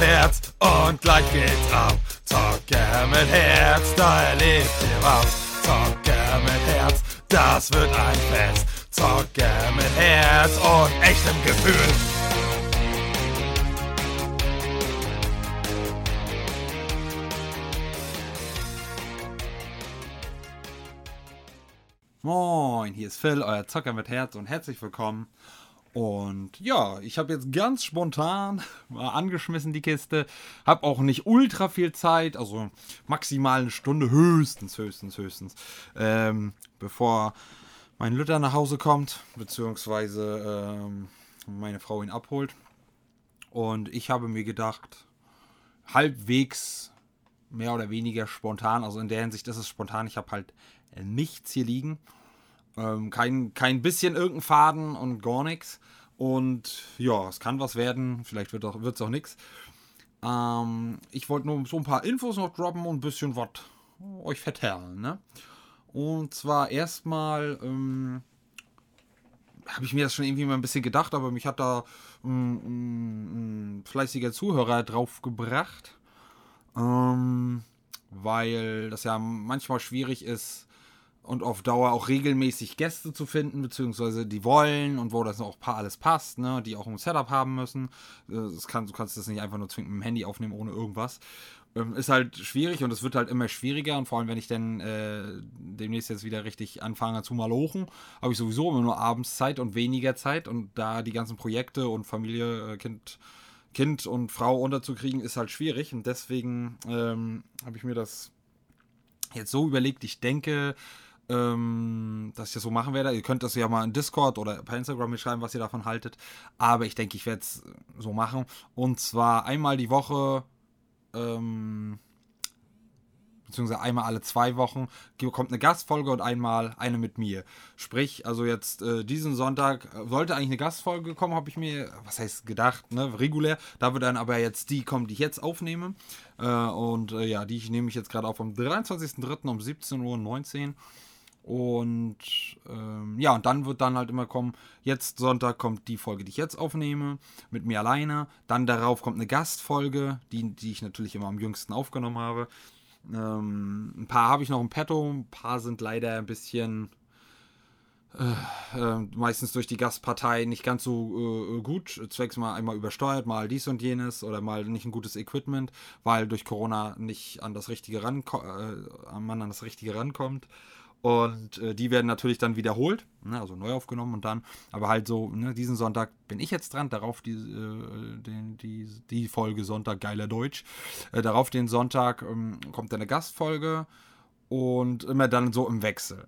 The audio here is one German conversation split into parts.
Herz und gleich geht's ab. Zocker mit Herz, da erlebt ihr was. Zocker mit Herz, das wird ein Fest. Zocker mit Herz und echtem Gefühl. Moin, hier ist Phil, euer Zocker mit Herz und herzlich willkommen. Und ja, ich habe jetzt ganz spontan mal angeschmissen die Kiste. Hab auch nicht ultra viel Zeit, also maximal eine Stunde, höchstens, höchstens, höchstens. Ähm, bevor mein Lütter nach Hause kommt, beziehungsweise ähm, meine Frau ihn abholt. Und ich habe mir gedacht, halbwegs mehr oder weniger spontan, also in der Hinsicht ist es spontan, ich habe halt nichts hier liegen. Ähm, kein, kein bisschen irgendein Faden und gar nichts. Und ja, es kann was werden. Vielleicht wird es auch nichts. Ähm, ich wollte nur so ein paar Infos noch droppen und ein bisschen was euch vertellen. Ne? Und zwar erstmal ähm, habe ich mir das schon irgendwie mal ein bisschen gedacht, aber mich hat da ein, ein, ein fleißiger Zuhörer drauf gebracht. Ähm, weil das ja manchmal schwierig ist, und auf Dauer auch regelmäßig Gäste zu finden, beziehungsweise die wollen und wo das auch alles passt, ne, die auch ein Setup haben müssen. Äh, das kann, du kannst das nicht einfach nur zwingend mit dem Handy aufnehmen ohne irgendwas. Ähm, ist halt schwierig und es wird halt immer schwieriger und vor allem, wenn ich dann äh, demnächst jetzt wieder richtig anfange zu malochen, habe ich sowieso immer nur abends Zeit und weniger Zeit und da die ganzen Projekte und Familie, äh, Kind, Kind und Frau unterzukriegen, ist halt schwierig und deswegen ähm, habe ich mir das jetzt so überlegt, ich denke, ähm, dass ich das so machen werde. Ihr könnt das ja mal in Discord oder per Instagram mitschreiben, was ihr davon haltet. Aber ich denke, ich werde es so machen. Und zwar einmal die Woche, ähm, beziehungsweise einmal alle zwei Wochen, kommt eine Gastfolge und einmal eine mit mir. Sprich, also jetzt äh, diesen Sonntag sollte eigentlich eine Gastfolge kommen, habe ich mir, was heißt gedacht, ne, regulär. Da wird dann aber jetzt die kommen, die ich jetzt aufnehme. Äh, und äh, ja, die nehme ich jetzt gerade auf am 23.03. um 17.19 Uhr. Und ähm, ja, und dann wird dann halt immer kommen, jetzt Sonntag kommt die Folge, die ich jetzt aufnehme, mit mir alleine. Dann darauf kommt eine Gastfolge, die, die ich natürlich immer am jüngsten aufgenommen habe. Ähm, ein paar habe ich noch im Petto, ein paar sind leider ein bisschen äh, äh, meistens durch die Gastpartei nicht ganz so äh, gut. Zwecks mal einmal übersteuert, mal dies und jenes oder mal nicht ein gutes Equipment, weil durch Corona nicht an das Richtige rankommt, äh, man an das Richtige rankommt. Und äh, die werden natürlich dann wiederholt, ne, also neu aufgenommen und dann, aber halt so, ne, diesen Sonntag bin ich jetzt dran, darauf die, äh, den, die, die Folge Sonntag, geiler Deutsch. Äh, darauf den Sonntag ähm, kommt dann eine Gastfolge und immer dann so im Wechsel.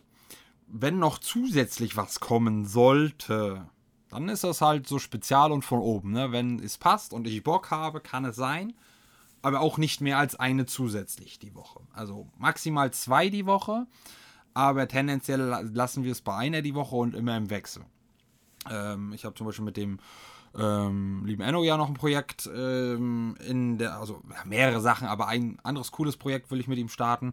Wenn noch zusätzlich was kommen sollte, dann ist das halt so spezial und von oben. Ne? Wenn es passt und ich Bock habe, kann es sein. Aber auch nicht mehr als eine zusätzlich die Woche. Also maximal zwei die Woche aber tendenziell lassen wir es bei einer die Woche und immer im Wechsel. Ähm, ich habe zum Beispiel mit dem ähm, lieben Enno ja noch ein Projekt ähm, in der, also mehrere Sachen, aber ein anderes cooles Projekt will ich mit ihm starten.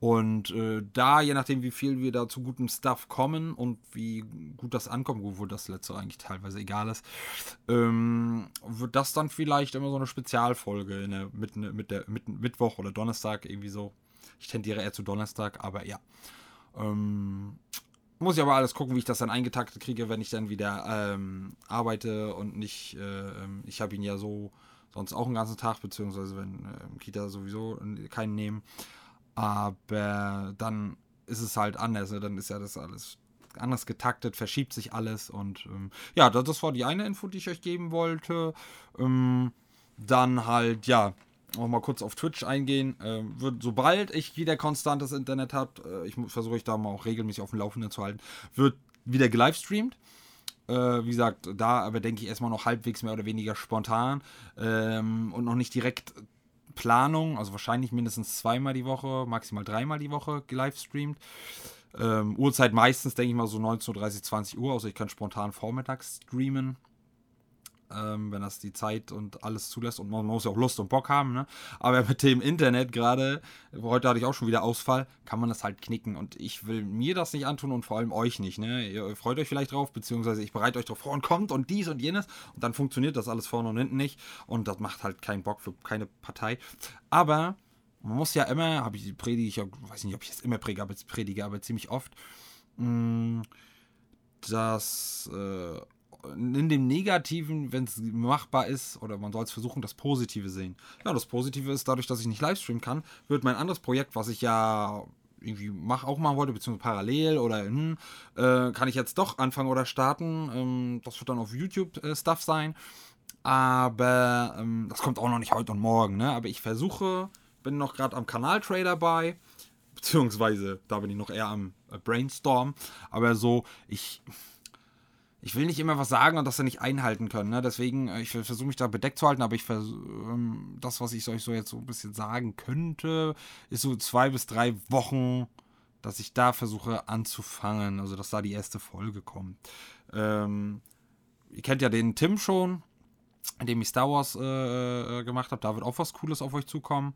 Und äh, da, je nachdem, wie viel wir da zu gutem Stuff kommen und wie gut das ankommt, obwohl das letzte eigentlich teilweise egal ist, ähm, wird das dann vielleicht immer so eine Spezialfolge in der, mit, mit der mit, Mittwoch oder Donnerstag irgendwie so. Ich tendiere eher zu Donnerstag, aber ja. Ähm, muss ich aber alles gucken, wie ich das dann eingetaktet kriege, wenn ich dann wieder ähm, arbeite und nicht, äh, ähm, ich habe ihn ja so sonst auch einen ganzen Tag, beziehungsweise wenn äh, Kita sowieso keinen nehmen. Aber dann ist es halt anders, ne? dann ist ja das alles anders getaktet, verschiebt sich alles und ähm, ja, das, das, war die eine Info, die ich euch geben wollte. Ähm, dann halt, ja, auch mal kurz auf Twitch eingehen. Äh, wird, sobald ich wieder konstantes Internet habe, äh, ich versuche ich da mal auch regelmäßig auf dem Laufenden zu halten, wird wieder gelivestreamt. Äh, wie gesagt, da aber denke ich erstmal noch halbwegs mehr oder weniger spontan ähm, und noch nicht direkt Planung, also wahrscheinlich mindestens zweimal die Woche, maximal dreimal die Woche gelivestreamt. Ähm, Uhrzeit meistens, denke ich mal, so 19.30 20 Uhr, also ich kann spontan vormittags streamen. Ähm, wenn das die Zeit und alles zulässt. Und man muss ja auch Lust und Bock haben. Ne? Aber mit dem Internet gerade, heute hatte ich auch schon wieder Ausfall, kann man das halt knicken. Und ich will mir das nicht antun und vor allem euch nicht. Ne? Ihr freut euch vielleicht drauf, beziehungsweise ich bereite euch darauf vor und kommt und dies und jenes. Und dann funktioniert das alles vorne und hinten nicht. Und das macht halt keinen Bock für keine Partei. Aber man muss ja immer, habe ich predige ich weiß nicht, ob ich es immer predige, aber, predige, aber ziemlich oft, mh, mm, dass äh, in dem Negativen, wenn es machbar ist, oder man soll es versuchen, das Positive sehen. Ja, das Positive ist, dadurch, dass ich nicht Livestreamen kann, wird mein anderes Projekt, was ich ja irgendwie mach, auch machen wollte, beziehungsweise parallel oder hm, äh, kann ich jetzt doch anfangen oder starten. Ähm, das wird dann auf YouTube äh, sein. Aber ähm, das kommt auch noch nicht heute und morgen. Ne? Aber ich versuche, bin noch gerade am Kanal-Trader bei. Beziehungsweise, da bin ich noch eher am äh, Brainstorm. Aber so, ich ich will nicht immer was sagen und das dann nicht einhalten können. Ne? Deswegen, äh, ich versuche mich da bedeckt zu halten, aber ich ähm, das, was ich euch so jetzt so ein bisschen sagen könnte, ist so zwei bis drei Wochen, dass ich da versuche anzufangen. Also, dass da die erste Folge kommt. Ähm, ihr kennt ja den Tim schon, in dem ich Star Wars äh, äh gemacht habe. Da wird auch was Cooles auf euch zukommen.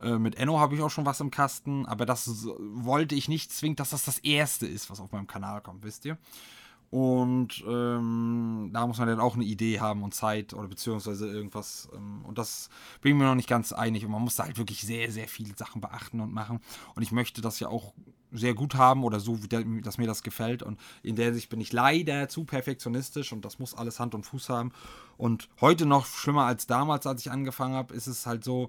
Äh, mit Enno habe ich auch schon was im Kasten, aber das wollte ich nicht zwingend, dass das das erste ist, was auf meinem Kanal kommt, wisst ihr? Und ähm, da muss man dann auch eine Idee haben und Zeit oder beziehungsweise irgendwas. Ähm, und das bin ich mir noch nicht ganz einig. Und man muss da halt wirklich sehr, sehr viele Sachen beachten und machen. Und ich möchte das ja auch sehr gut haben oder so, der, dass mir das gefällt. Und in der Sicht bin ich leider zu perfektionistisch und das muss alles Hand und Fuß haben. Und heute noch schlimmer als damals, als ich angefangen habe, ist es halt so,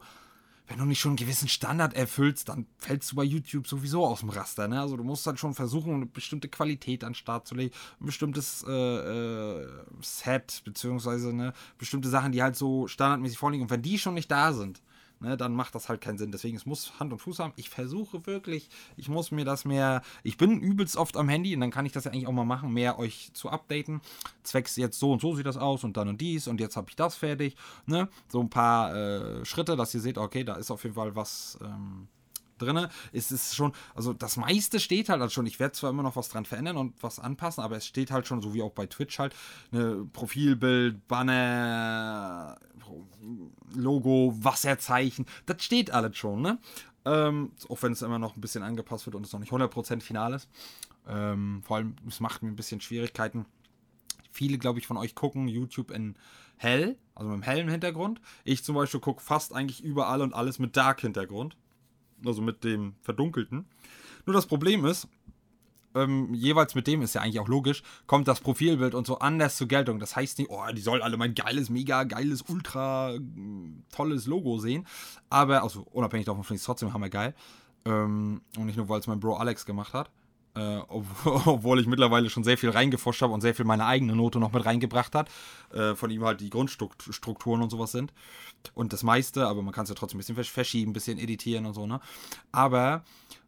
wenn du nicht schon einen gewissen Standard erfüllst, dann fällst du bei YouTube sowieso aus dem Raster. Ne? Also du musst halt schon versuchen, eine bestimmte Qualität an den Start zu legen, ein bestimmtes äh, äh, Set, beziehungsweise ne, bestimmte Sachen, die halt so standardmäßig vorliegen. Und wenn die schon nicht da sind, ne, dann macht das halt keinen Sinn. Deswegen, es muss Hand und Fuß haben. Ich versuche wirklich, ich muss mir das mehr, ich bin übelst oft am Handy und dann kann ich das ja eigentlich auch mal machen, mehr euch zu updaten. Zwecks jetzt so und so sieht das aus und dann und dies und jetzt habe ich das fertig. Ne? So ein paar äh, Schritte, dass ihr seht, okay, da ist auf jeden Fall was. Ähm, drin. Es ist schon, also das meiste steht halt, schon. Ich werde zwar immer noch was dran verändern und was anpassen, aber es steht halt schon, so wie auch bei Twitch halt, eine Profilbild, Banner, Logo, Wasserzeichen, das steht alles schon, ne? Ähm, auch wenn es immer noch ein bisschen angepasst wird und es noch nicht 100% final ist. Ähm, vor allem, es macht mir ein bisschen Schwierigkeiten. Viele, glaube ich, von euch gucken YouTube in hell, also mit einem hellen Hintergrund. Ich zum Beispiel gucke fast eigentlich überall und alles mit Dark Hintergrund also mit dem verdunkelten. Nur das Problem ist, ähm, jeweils mit dem ist ja eigentlich auch logisch, kommt das Profilbild und so anders zur Geltung. Das heißt nicht, oh, die sollen alle mein geiles, mega geiles, ultra mm, tolles Logo sehen. Aber, also unabhängig davon finde ich es trotzdem hammergeil. Ähm, und nicht nur, weil es mein Bro Alex gemacht hat. Äh, obwohl ich mittlerweile schon sehr viel reingeforscht habe und sehr viel meine eigene Note noch mit reingebracht hat. Äh, von ihm halt die Grundstrukturen und sowas sind. Und das meiste, aber man kann es ja trotzdem ein bisschen verschieben, ein bisschen editieren und so, ne? Aber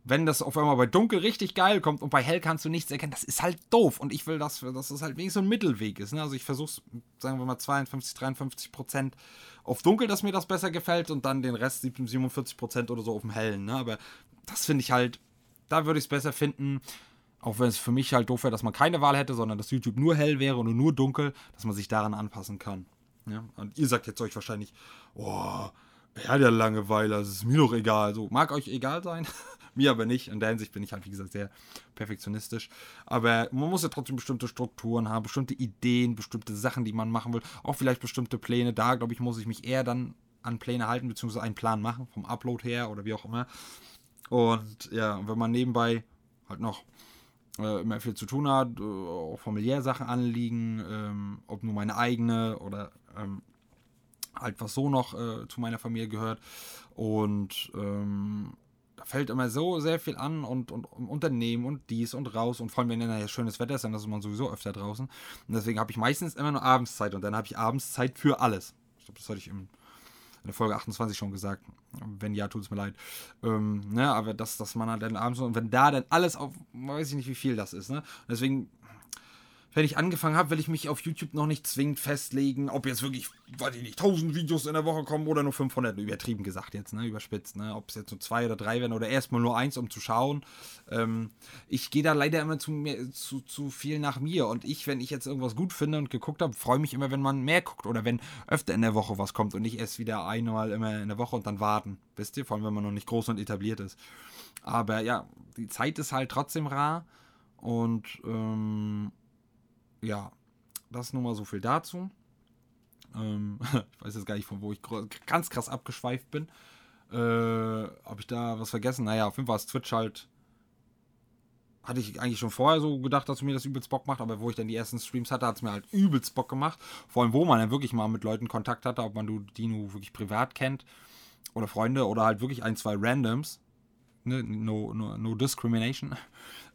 wenn das auf einmal bei Dunkel richtig geil kommt und bei Hell kannst du nichts erkennen, das ist halt doof. Und ich will, dass, dass es halt wenigstens so ein Mittelweg ist. Ne? Also ich versuche sagen wir mal 52, 53 Prozent auf Dunkel, dass mir das besser gefällt und dann den Rest 47 Prozent oder so auf dem Hellen. Ne? Aber das finde ich halt da würde ich es besser finden, auch wenn es für mich halt doof wäre, dass man keine Wahl hätte, sondern dass YouTube nur hell wäre und nur dunkel, dass man sich daran anpassen kann. Ja? Und ihr sagt jetzt euch wahrscheinlich, oh, ja Langeweile, das ist mir doch egal. So, mag euch egal sein, mir aber nicht. In der Hinsicht bin ich halt, wie gesagt, sehr perfektionistisch. Aber man muss ja trotzdem bestimmte Strukturen haben, bestimmte Ideen, bestimmte Sachen, die man machen will. Auch vielleicht bestimmte Pläne. Da, glaube ich, muss ich mich eher dann an Pläne halten, beziehungsweise einen Plan machen, vom Upload her oder wie auch immer. Und ja, wenn man nebenbei halt noch äh, immer viel zu tun hat, äh, auch familiär Sachen anliegen, ähm, ob nur meine eigene oder ähm, halt was so noch äh, zu meiner Familie gehört. Und ähm, da fällt immer so sehr viel an und, und, und Unternehmen und dies und raus. Und vor allem, wenn dann ja schönes Wetter ist, dann ist man sowieso öfter draußen. Und deswegen habe ich meistens immer nur Abendszeit und dann habe ich abends Zeit für alles. Ich glaube, das hatte ich im in Folge 28 schon gesagt. Wenn ja, tut es mir leid. Ähm, ne, aber dass, dass man dann abends und wenn da dann alles auf, weiß ich nicht, wie viel das ist. Ne? Deswegen wenn ich angefangen habe, will ich mich auf YouTube noch nicht zwingend festlegen, ob jetzt wirklich, weiß ich nicht, 1000 Videos in der Woche kommen oder nur 500, übertrieben gesagt jetzt, ne, überspitzt, ne, ob es jetzt nur zwei oder drei werden oder erstmal nur eins, um zu schauen. Ähm, ich gehe da leider immer zu, zu, zu viel nach mir und ich, wenn ich jetzt irgendwas gut finde und geguckt habe, freue mich immer, wenn man mehr guckt oder wenn öfter in der Woche was kommt und nicht erst wieder einmal immer in der Woche und dann warten, wisst ihr, vor allem wenn man noch nicht groß und etabliert ist. Aber ja, die Zeit ist halt trotzdem rar und ähm, ja, das nun mal so viel dazu. Ähm, ich weiß jetzt gar nicht, von wo ich ganz krass abgeschweift bin. Äh, Habe ich da was vergessen? Naja, auf jeden Fall ist Twitch halt. Hatte ich eigentlich schon vorher so gedacht, dass mir das übelst Bock macht, aber wo ich dann die ersten Streams hatte, hat es mir halt übelst Bock gemacht. Vor allem, wo man dann wirklich mal mit Leuten Kontakt hatte, ob man die nur wirklich privat kennt oder Freunde oder halt wirklich ein, zwei Randoms. Ne? No, no, no discrimination.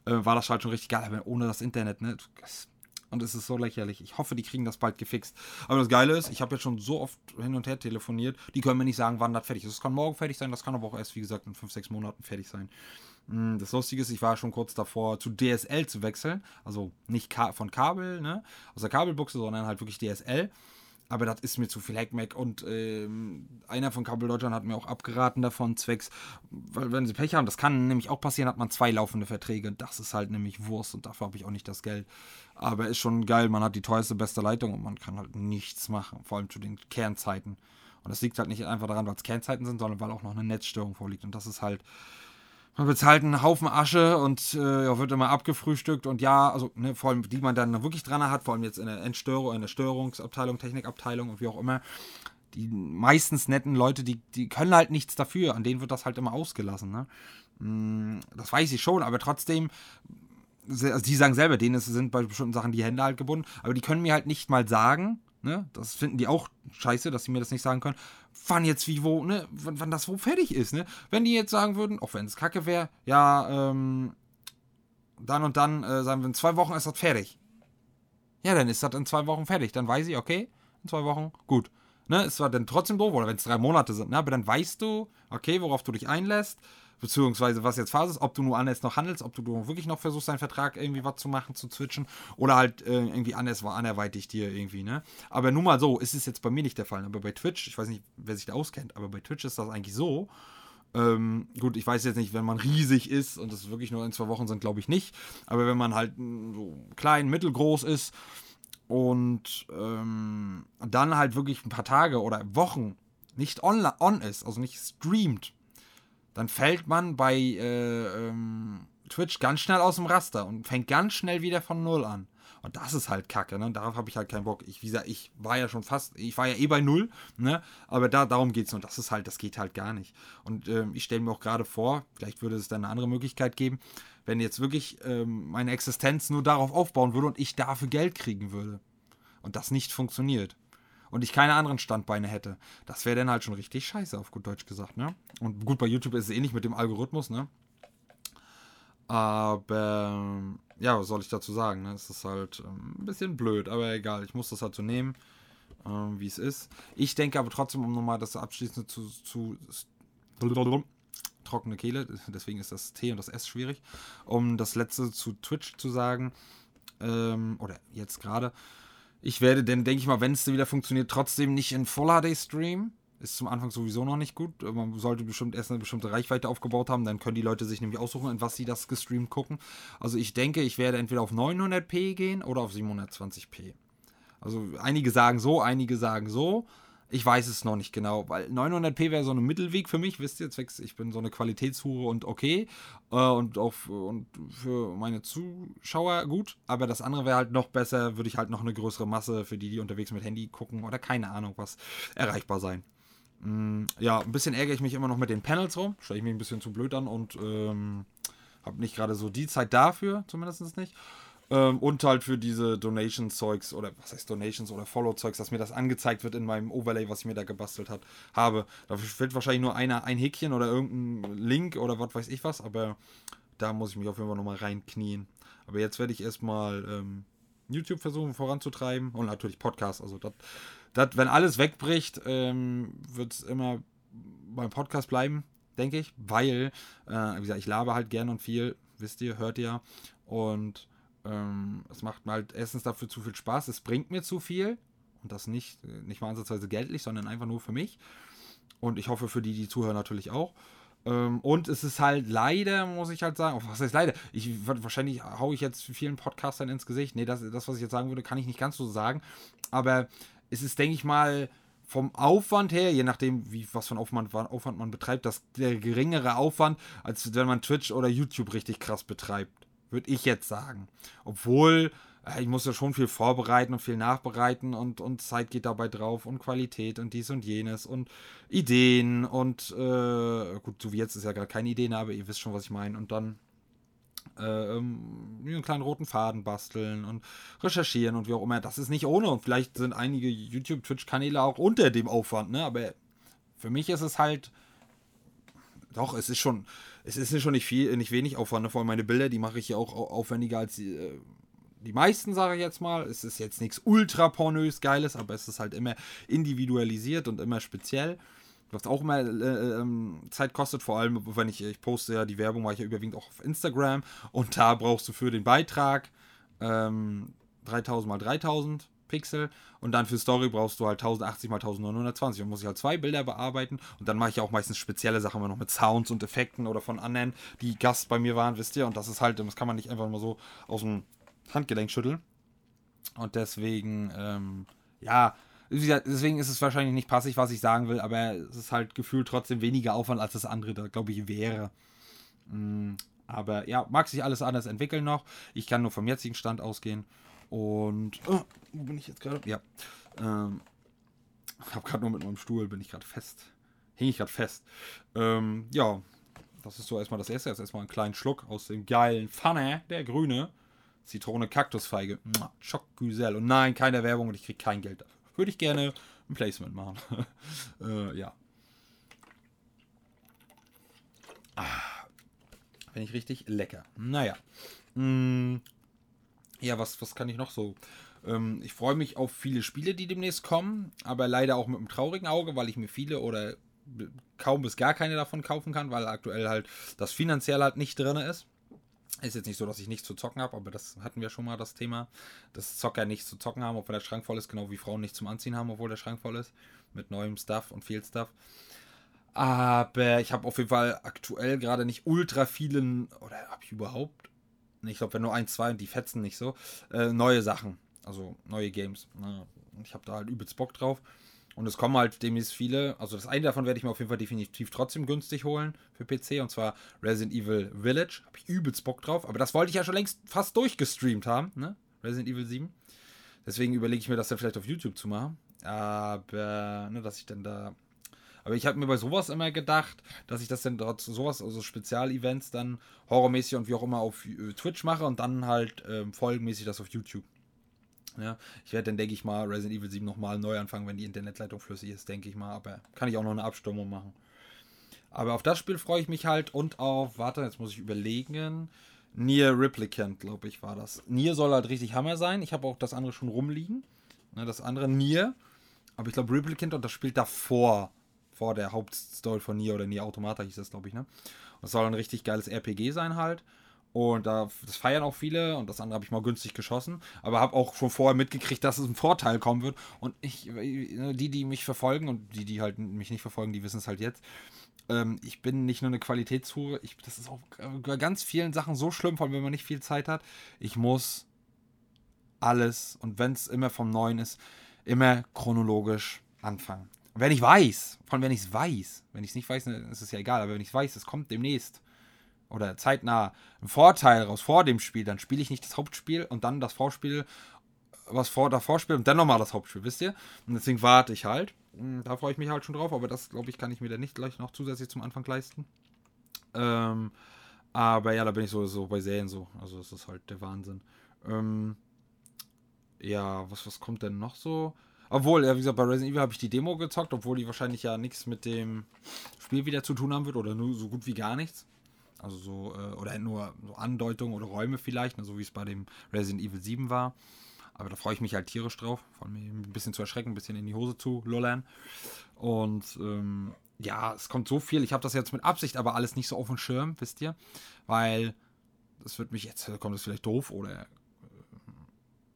Äh, war das halt schon richtig geil, aber ohne das Internet, ne? Das, und es ist so lächerlich. Ich hoffe, die kriegen das bald gefixt. Aber das Geile ist, ich habe jetzt schon so oft hin und her telefoniert, die können mir nicht sagen, wann das fertig ist. Das kann morgen fertig sein, das kann aber auch erst, wie gesagt, in 5, 6 Monaten fertig sein. Hm, das Lustige ist, ich war schon kurz davor, zu DSL zu wechseln. Also nicht von Kabel, ne? Aus der Kabelbuchse, sondern halt wirklich DSL. Aber das ist mir zu viel Hackmack. Und ähm, einer von Kabel Deutschland hat mir auch abgeraten davon, zwecks, weil wenn sie Pech haben, das kann nämlich auch passieren, hat man zwei laufende Verträge. Das ist halt nämlich Wurst und dafür habe ich auch nicht das Geld. Aber ist schon geil, man hat die teuerste, beste Leitung und man kann halt nichts machen, vor allem zu den Kernzeiten. Und das liegt halt nicht einfach daran, weil es Kernzeiten sind, sondern weil auch noch eine Netzstörung vorliegt. Und das ist halt, man bezahlt einen Haufen Asche und äh, wird immer abgefrühstückt und ja, also ne, vor allem die man dann wirklich dran hat, vor allem jetzt in der Entstörung, in der Störungsabteilung, Technikabteilung und wie auch immer, die meistens netten Leute, die, die können halt nichts dafür, an denen wird das halt immer ausgelassen. Ne? Mm, das weiß ich schon, aber trotzdem also die sagen selber, denen sind bei bestimmten Sachen die Hände halt gebunden, aber die können mir halt nicht mal sagen, ne, das finden die auch scheiße, dass sie mir das nicht sagen können, wann jetzt wie wo, ne, wann, wann das wo fertig ist, ne. Wenn die jetzt sagen würden, auch wenn es kacke wäre, ja, ähm, dann und dann, äh, sagen wir, in zwei Wochen ist das fertig. Ja, dann ist das in zwei Wochen fertig. Dann weiß ich, okay, in zwei Wochen, gut. Ne, ist zwar dann trotzdem doof, oder wenn es drei Monate sind, ne, aber dann weißt du, okay, worauf du dich einlässt beziehungsweise was jetzt Phase ist, ob du nur anders noch handelst, ob du wirklich noch versuchst, deinen Vertrag irgendwie was zu machen, zu switchen oder halt äh, irgendwie anders war, anderweitig dir irgendwie, ne? Aber nun mal so, ist es jetzt bei mir nicht der Fall, aber bei Twitch, ich weiß nicht, wer sich da auskennt, aber bei Twitch ist das eigentlich so, ähm, gut, ich weiß jetzt nicht, wenn man riesig ist und das wirklich nur in zwei Wochen sind, glaube ich nicht. Aber wenn man halt mm, so klein, mittelgroß ist und ähm, dann halt wirklich ein paar Tage oder Wochen nicht on, on ist, also nicht streamt, dann fällt man bei äh, ähm, Twitch ganz schnell aus dem Raster und fängt ganz schnell wieder von Null an. Und das ist halt kacke, ne? Darauf habe ich halt keinen Bock. Ich, wie gesagt, ich war ja schon fast, ich war ja eh bei Null, ne? Aber da, darum geht es und das ist halt, das geht halt gar nicht. Und ähm, ich stelle mir auch gerade vor, vielleicht würde es dann eine andere Möglichkeit geben, wenn jetzt wirklich ähm, meine Existenz nur darauf aufbauen würde und ich dafür Geld kriegen würde. Und das nicht funktioniert und ich keine anderen Standbeine hätte. Das wäre dann halt schon richtig scheiße, auf gut Deutsch gesagt, ne? Und gut, bei YouTube ist es ähnlich mit dem Algorithmus, ne? Aber ja, was soll ich dazu sagen? Ne? Es ist halt ähm, ein bisschen blöd, aber egal. Ich muss das halt so nehmen, ähm, wie es ist. Ich denke aber trotzdem, um nochmal das abschließende zu, zu trockene Kehle, deswegen ist das T und das S schwierig, um das letzte zu Twitch zu sagen, ähm, oder jetzt gerade, ich werde dann, denke ich mal, wenn es wieder funktioniert, trotzdem nicht in Full HD streamen. Ist zum Anfang sowieso noch nicht gut. Man sollte bestimmt erst eine bestimmte Reichweite aufgebaut haben, dann können die Leute sich nämlich aussuchen, in was sie das gestreamt gucken. Also ich denke, ich werde entweder auf 900p gehen oder auf 720p. Also einige sagen so, einige sagen so. Ich weiß es noch nicht genau, weil 900p wäre so ein Mittelweg für mich, wisst ihr, zwecks, ich bin so eine Qualitätshure und okay äh, und auch und für meine Zuschauer gut, aber das andere wäre halt noch besser, würde ich halt noch eine größere Masse für die, die unterwegs mit Handy gucken oder keine Ahnung was erreichbar sein. Mm, ja, ein bisschen ärgere ich mich immer noch mit den Panels rum, stelle ich mich ein bisschen zu blöd an und ähm, habe nicht gerade so die Zeit dafür, zumindest nicht. Ähm, und halt für diese Donation-Zeugs oder was heißt Donations oder Follow-Zeugs, dass mir das angezeigt wird in meinem Overlay, was ich mir da gebastelt hat, habe. Dafür fehlt wahrscheinlich nur einer, ein Häkchen oder irgendein Link oder was weiß ich was, aber da muss ich mich auf jeden Fall nochmal reinknien. Aber jetzt werde ich erstmal ähm, YouTube versuchen voranzutreiben und natürlich Podcast. Also, das, wenn alles wegbricht, ähm, wird es immer beim Podcast bleiben, denke ich, weil, äh, wie gesagt, ich labe halt gern und viel, wisst ihr, hört ihr. Und Ähm, es macht mir halt erstens dafür zu viel Spaß, es bringt mir zu viel. Und das nicht, nicht mal ansatzweise geldlich, sondern einfach nur für mich. Und ich hoffe für die, die zuhören, natürlich auch. Ähm, und es ist halt leider, muss ich halt sagen, was heißt leider? Ich wahrscheinlich haue ich jetzt vielen Podcastern ins Gesicht. Nee, das, das, was ich jetzt sagen würde, kann ich nicht ganz so sagen. Aber es ist, denke ich mal, vom Aufwand her, je nachdem, wie, was für ein Aufwand, Aufwand man betreibt, das der geringere Aufwand, als wenn man Twitch oder YouTube richtig krass betreibt. Würde ich jetzt sagen. Obwohl, äh, ich muss ja schon viel vorbereiten und viel nachbereiten und, und Zeit geht dabei drauf und Qualität und dies und jenes und Ideen und äh, gut, so wie jetzt ist ja gerade keine Ideen, aber ihr wisst schon, was ich meine. Und dann äh, ähm, einen kleinen roten Faden basteln und recherchieren und wie auch immer. Das ist nicht ohne und vielleicht sind einige YouTube-Twitch-Kanäle auch unter dem Aufwand, ne? Aber für mich ist es halt. Doch, es ist schon, es ist schon nicht viel, nicht wenig Aufwand. Ne? Vor allem meine Bilder, die mache ich ja auch aufwendiger als die, äh, die meisten, sage ich jetzt mal. Es ist jetzt nichts ultra pornös Geiles, aber es ist halt immer individualisiert und immer speziell was auch immer äh, ähm, Zeit kostet, vor allem wenn ich, ich poste ja die Werbung, mache ich ja überwiegend auch auf Instagram und da brauchst du für den Beitrag ähm, 3000 mal 3000 Pixel und dann für Story brauchst du halt 1080 mal 1920 und muss ich halt zwei Bilder bearbeiten und dann mache ich auch meistens spezielle Sachen immer noch mit Sounds und Effekten oder von anderen, die Gast bei mir waren, wisst ihr, und das ist halt, das kann man nicht einfach mal so aus dem Handgelenk schütteln und deswegen, ähm, ja, deswegen ist es wahrscheinlich nicht passig, was ich sagen will, aber es ist halt gefühlt trotzdem weniger Aufwand, als das andere da, glaube ich, wäre. Mm, aber ja, mag sich alles anders entwickeln noch. Ich kann nur vom jetzigen Stand ausgehen. Und oh, wo bin ich jetzt gerade? Ja. Ähm, habe gerade nur mit meinem Stuhl, bin ich gerade fest. Hing ich gerade fest. Ähm, ja, das ist so erstmal das erste. Jetzt erstmal einen kleinen Schluck aus dem geilen Pfanne, der grüne. Zitrone Kaktusfeige. Schockgüsel. Und nein, keine Werbung und ich kriege kein Geld dafür würde ich gerne ein Placement machen. äh, ja. Ah, Finde ich richtig lecker. Naja. Mm, ja, was, was kann ich noch so? Ähm, ich freue mich auf viele Spiele, die demnächst kommen, aber leider auch mit einem traurigen Auge, weil ich mir viele oder kaum bis gar keine davon kaufen kann, weil aktuell halt das finanziell halt nicht drin ist. Ist jetzt nicht so, dass ich nichts zu zocken habe, aber das hatten wir schon mal das Thema, dass Zocker nichts zu zocken haben, obwohl der Schrank voll ist, genau wie Frauen nichts zum Anziehen haben, obwohl der Schrank voll ist. Mit neuem Stuff und viel Stuff. Aber ich habe auf jeden Fall aktuell gerade nicht ultra vielen, oder habe ich überhaupt? Ich glaube, wenn nur ein, zwei und die fetzen nicht so, äh, neue Sachen. Also neue Games. Ne? Ich habe da halt übelst Bock drauf. Und es kommen halt demnächst viele. Also das eine davon werde ich mir auf jeden Fall definitiv trotzdem günstig holen für PC. Und zwar Resident Evil Village. Habe ich übelst Bock drauf. Aber das wollte ich ja schon längst fast durchgestreamt haben. Ne? Resident Evil 7. Deswegen überlege ich mir das dann vielleicht auf YouTube zu machen. Aber, ne, dass ich dann da. Aber ich habe mir bei sowas immer gedacht, dass ich das dann dort sowas, also Spezialevents dann horrormäßig und wie auch immer auf äh, Twitch mache und dann halt ähm, folgenmäßig das auf YouTube. Ja, ich werde dann, denke ich mal, Resident Evil 7 nochmal neu anfangen, wenn die Internetleitung flüssig ist, denke ich mal. Aber kann ich auch noch eine Abstimmung machen. Aber auf das Spiel freue ich mich halt und auf, warte, jetzt muss ich überlegen. Nier Replicant, glaube ich, war das. Nier soll halt richtig Hammer sein. Ich habe auch das andere schon rumliegen. Ne, das andere Nier. Aber ich glaube Replicant und das spielt davor. Vor der Hauptstory von Nier oder Nier Automata hieß das, glaube ich, ne? Und das soll ein richtig geiles RPG sein halt. Und da, das feiern auch viele und das andere habe ich mal günstig geschossen. Aber habe auch schon vorher mitgekriegt, dass es ein Vorteil kommen wird. Und ich, die, die mich verfolgen und die, die halt mich nicht verfolgen, die wissen es halt jetzt. Ähm, ich bin nicht nur eine Qualitätshure, ich, das ist auch bei ganz vielen Sachen so schlimm, vor allem wenn man nicht viel Zeit hat. Ich muss alles, und wenn es immer vom Neuen ist, immer chronologisch anfangen. Wenn ich weiß, von wenn ich es weiß, wenn ich es nicht weiß, dann ist es ja egal, aber wenn ich weiß, es kommt demnächst oder zeitnah einen Vorteil raus vor dem Spiel, dann spiele ich nicht das Hauptspiel und dann das Vorspiel, was vor davor spielt und dann nochmal das Hauptspiel, wisst ihr? Und deswegen warte ich halt. Hm, da freue ich mich halt schon drauf, aber das, glaube ich, kann ich mir dann nicht gleich noch zusätzlich zum Anfang leisten. Ähm, aber ja, da bin ich sowieso bei Serien so. Also das ist halt der Wahnsinn. Ähm, ja, was, was kommt denn noch so? Obwohl, ja, wie gesagt, bei Resident Evil habe ich die Demo gezockt, obwohl die wahrscheinlich ja nichts mit dem Spiel wieder zu tun haben wird oder nur so gut wie gar nichts. Also so, äh, oder nur so Andeutungen oder Räume vielleicht, ne, so wie es bei dem Resident Evil 7 war. Aber da freue ich mich halt tierisch drauf, von mir ein bisschen zu erschrecken, ein bisschen in die Hose zu lullern. Und ähm, ja, es kommt so viel. Ich habe das jetzt mit Absicht aber alles nicht so auf dem Schirm, wisst ihr? Weil das wird mich jetzt, kommt das vielleicht doof oder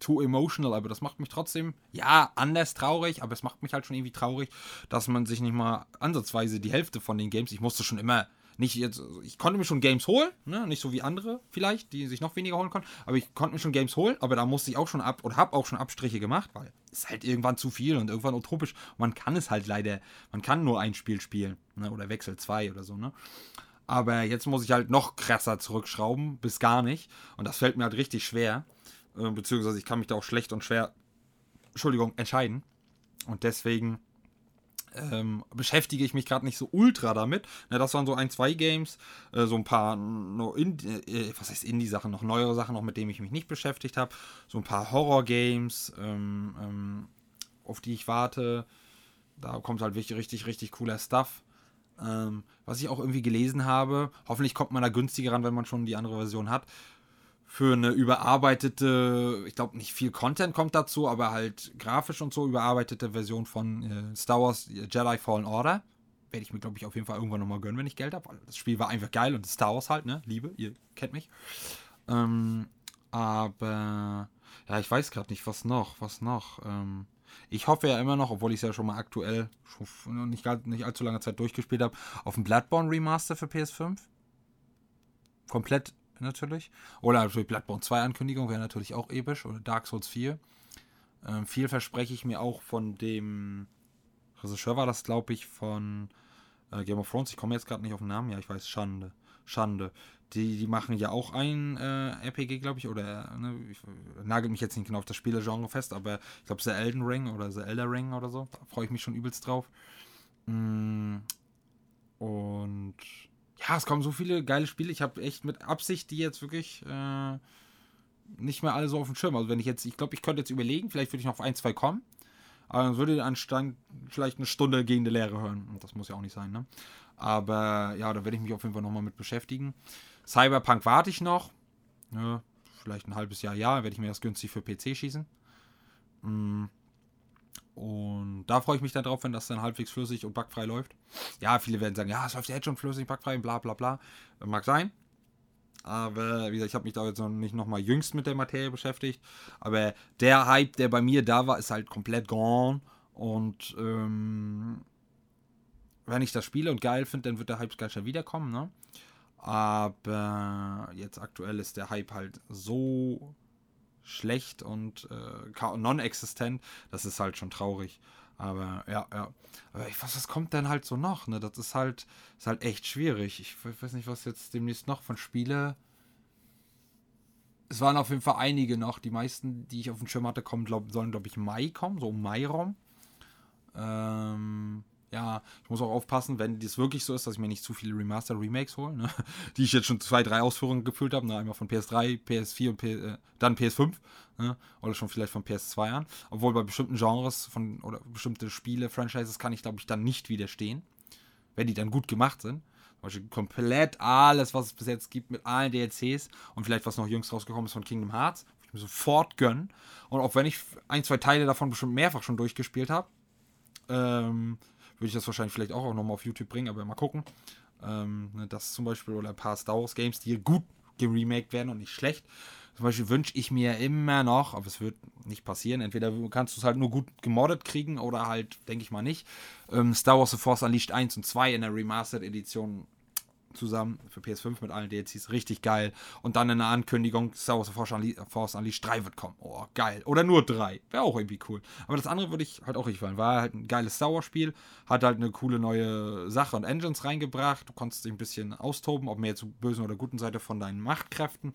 too emotional, aber das macht mich trotzdem, ja, anders traurig, aber es macht mich halt schon irgendwie traurig, dass man sich nicht mal ansatzweise die Hälfte von den Games, ich musste schon immer nicht jetzt, ich konnte mir schon Games holen, ne? nicht so wie andere vielleicht, die sich noch weniger holen konnten, aber ich konnte mir schon Games holen, aber da musste ich auch schon ab oder habe auch schon Abstriche gemacht, weil es halt irgendwann zu viel und irgendwann utopisch. Man kann es halt leider, man kann nur ein Spiel spielen ne? oder Wechsel zwei oder so, ne? Aber jetzt muss ich halt noch krasser zurückschrauben, bis gar nicht. Und das fällt mir halt richtig schwer. Äh, beziehungsweise ich kann mich da auch schlecht und schwer, Entschuldigung, entscheiden. Und deswegen ähm, beschäftige ich mich gerade nicht so ultra damit. Na, das waren so ein, zwei Games, äh, so ein paar, no, in, äh, was heißt Indie-Sachen, noch neuere Sachen, noch mit denen ich mich nicht beschäftigt habe. So ein paar Horror-Games, ähm, ähm, auf die ich warte. Da kommt halt richtig, richtig, richtig cooler Stuff. Ähm, was ich auch irgendwie gelesen habe, hoffentlich kommt man da günstiger ran, wenn man schon die andere Version hat für eine überarbeitete, ich glaube nicht viel Content kommt dazu, aber halt grafisch und so überarbeitete Version von äh, Star Wars Jedi Fallen Order. Werde ich mir, glaube ich, auf jeden Fall irgendwann nochmal gönnen, wenn ich Geld habe. Das Spiel war einfach geil und Star Wars halt, ne? Liebe, ihr kennt mich. Ähm, aber ja, ich weiß gerade nicht, was noch, was noch. Ähm, ich hoffe ja immer noch, obwohl ich es ja schon mal aktuell schon nicht, nicht allzu lange Zeit durchgespielt habe, auf ein Bloodborne Remaster für PS5. Komplett natürlich. Oder natürlich Bloodborne 2 Ankündigung wäre natürlich auch episch. Oder Dark Souls 4. Ähm, viel verspreche ich mir auch von dem Regisseur war das, glaube ich, von äh, Game of Thrones. Ich komme jetzt gerade nicht auf den Namen. Ja, ich weiß, Schande. Schande. Die, die machen ja auch ein äh, RPG, glaube ich, oder ne, ich nagel mich jetzt nicht genau auf das Spielegenre fest, aber ich glaube, The Elden Ring oder The Elder Ring oder so. Da freue ich mich schon übelst drauf. Mm, und ja, es kommen so viele geile Spiele. Ich habe echt mit Absicht die jetzt wirklich äh, nicht mehr alle so auf dem Schirm. Also wenn ich jetzt, ich glaube, ich könnte jetzt überlegen, vielleicht würde ich noch auf ein, zwei kommen. Aber dann würde anstand vielleicht eine Stunde gegen die Lehre hören. Und das muss ja auch nicht sein, ne? Aber ja, da werde ich mich auf jeden Fall nochmal mit beschäftigen. Cyberpunk warte ich noch. Ja, vielleicht ein halbes Jahr, ja, werde ich mir das günstig für PC schießen. Mm. Und da freue ich mich dann drauf, wenn das dann halbwegs flüssig und bugfrei läuft. Ja, viele werden sagen, ja, es läuft ja jetzt schon flüssig, bugfrei, bla bla bla. Mag sein. Aber wie gesagt, ich habe mich da jetzt noch nicht nochmal jüngst mit der Materie beschäftigt. Aber der Hype, der bei mir da war, ist halt komplett gone. Und ähm, wenn ich das spiele und geil finde, dann wird der Hype ganz schnell wiederkommen. Ne? Aber jetzt aktuell ist der Hype halt so schlecht und äh, non-existent, das ist halt schon traurig. Aber ja, ja. Aber ich weiß, was kommt denn halt so noch? Ne? Das ist halt, ist halt echt schwierig. Ich weiß nicht, was jetzt demnächst noch von Spiele. Es waren auf jeden Fall einige noch. Die meisten, die ich auf dem Schirm hatte, kommen, glaub, sollen, glaube ich, Mai kommen, so um Mai rum. Ähm, ja, ich muss auch aufpassen, wenn das wirklich so ist, dass ich mir nicht zu viele Remaster-Remakes hole, ne? die ich jetzt schon zwei, drei Ausführungen gefühlt habe, ne? einmal von PS3, PS4 und P äh, dann PS5 ne? oder schon vielleicht von PS2 an. Obwohl bei bestimmten Genres von oder bestimmte Spiele, Franchises kann ich glaube ich dann nicht widerstehen, wenn die dann gut gemacht sind. Zum Beispiel komplett alles, was es bis jetzt gibt mit allen DLCs und vielleicht was noch jüngst rausgekommen ist von Kingdom Hearts, ich mir sofort gönnen. Und auch wenn ich ein, zwei Teile davon bestimmt mehrfach schon durchgespielt habe, ähm, würde ich das wahrscheinlich vielleicht auch, nochmal auf YouTube bringen, aber mal gucken. Ähm, ne, das zum Beispiel oder ein paar Star Wars Games, die gut geremaked werden und nicht schlecht. Zum Beispiel wünsche ich mir immer noch, aber es wird nicht passieren, entweder kannst du es halt nur gut gemoddet kriegen oder halt, denke ich mal nicht, ähm, Star Wars The Force Unleashed 1 und 2 in der Remastered Edition zusammen für PS5 mit allen DLCs. Richtig geil. Und dann eine Ankündigung, Star Wars Force, Unle Force Unleashed 3 wird kommen. Oh, geil. Oder nur 3. Wäre auch irgendwie cool. Aber das andere würde ich halt auch richtig fallen. War halt ein geiles Star Wars Spiel. Hat halt eine coole neue Sache und Engines reingebracht. Du konntest dich ein bisschen austoben, ob mehr zur bösen oder guten Seite von deinen Machtkräften.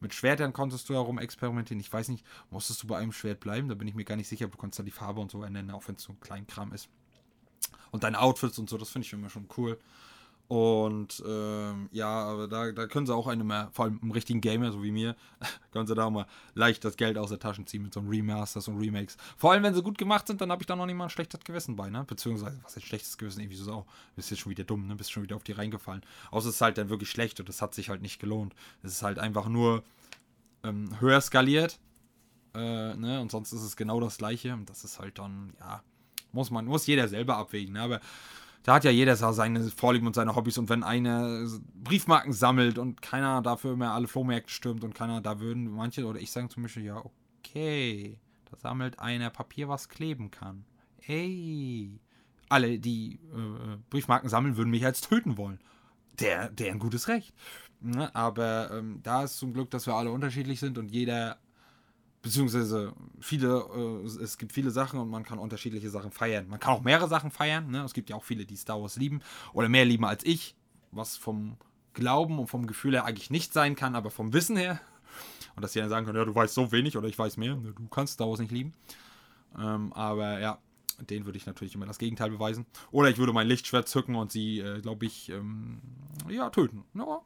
Mit Schwertern konntest du herum experimentieren. Ich weiß nicht, musstest du bei einem Schwert bleiben? Da bin ich mir gar nicht sicher. Du konntest da die Farbe und so ändern, auch wenn es so ein Kleinkram ist. Und deine Outfits und so, das finde ich immer schon cool. Und ähm, ja, aber da, da können sie auch eine mehr, vor allem im richtigen Gamer, so wie mir, können sie da auch mal leicht das Geld aus der Tasche ziehen mit so einem Remasters und Remakes. Vor allem, wenn sie gut gemacht sind, dann habe ich da noch nicht mal ein schlechtes Gewissen bei, ne? Beziehungsweise, was ist schlechtes Gewissen? Irgendwie so, oh, bist jetzt schon wieder dumm, ne? Bist schon wieder auf die reingefallen. Außer es ist halt dann wirklich schlecht und das hat sich halt nicht gelohnt. Es ist halt einfach nur ähm, höher skaliert, äh, ne? Und sonst ist es genau das gleiche. Und das ist halt dann, ja, muss man, muss jeder selber abwägen, ne? Aber da hat ja jeder seine Vorlieben und seine Hobbys und wenn einer Briefmarken sammelt und keiner dafür mehr alle Flohmärkte stürmt und keiner, da würden manche oder ich sagen zum Beispiel, ja, Okay. Da sammelt einer Papier, was kleben kann. Ey. Alle, die äh, Briefmarken sammeln, würden mich als töten wollen. Der, der ein gutes Recht. Ne? Aber ähm, da ist zum Glück, dass wir alle unterschiedlich sind und jeder, beziehungsweise viele, äh, es gibt viele Sachen und man kann unterschiedliche Sachen feiern. Man kann auch mehrere Sachen feiern. Ne? Es gibt ja auch viele, die Star Wars lieben oder mehr lieben als ich, was vom Glauben und vom Gefühl her eigentlich nicht sein kann, aber vom Wissen her. Und dass sie dann sagen können, ja, du weißt so wenig oder ich weiß mehr, ne, du kannst Star Wars nicht lieben. Ähm, aber ja, den würde ich natürlich immer das Gegenteil beweisen. Oder ich würde mein Lichtschwert zücken und sie, äh, glaube ich, ähm, ja, töten. Ja,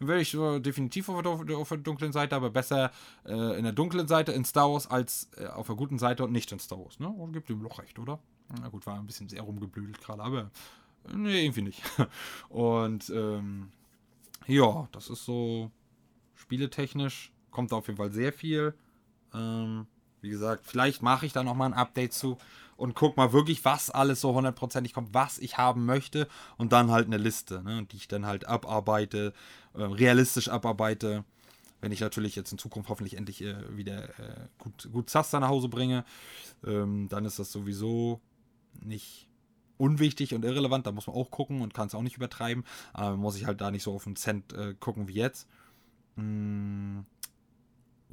wäre ich äh, definitiv auf der, auf der, dunklen Seite, aber besser äh, in der dunklen Seite in Star Wars als äh, auf der guten Seite und nicht in Star Wars. Ne? Und gibt dem Loch recht, oder? Na gut, war ein bisschen sehr rumgeblüdelt gerade, aber äh, nee, irgendwie nicht. und ähm, ja, das ist so spieletechnisch. Kommt da auf jeden Fall sehr viel. Ähm, wie gesagt, vielleicht mache ich da nochmal ein Update zu und guck mal wirklich, was alles so hundertprozentig kommt, was ich haben möchte und dann halt eine Liste, ne, die ich dann halt abarbeite, äh, realistisch abarbeite. Wenn ich natürlich jetzt in Zukunft hoffentlich endlich äh, wieder äh, gut, gut Zaster nach Hause bringe, ähm, dann ist das sowieso nicht unwichtig und irrelevant. Da muss man auch gucken und kann es auch nicht übertreiben. Aber muss ich halt da nicht so auf den Cent äh, gucken wie jetzt. Mm.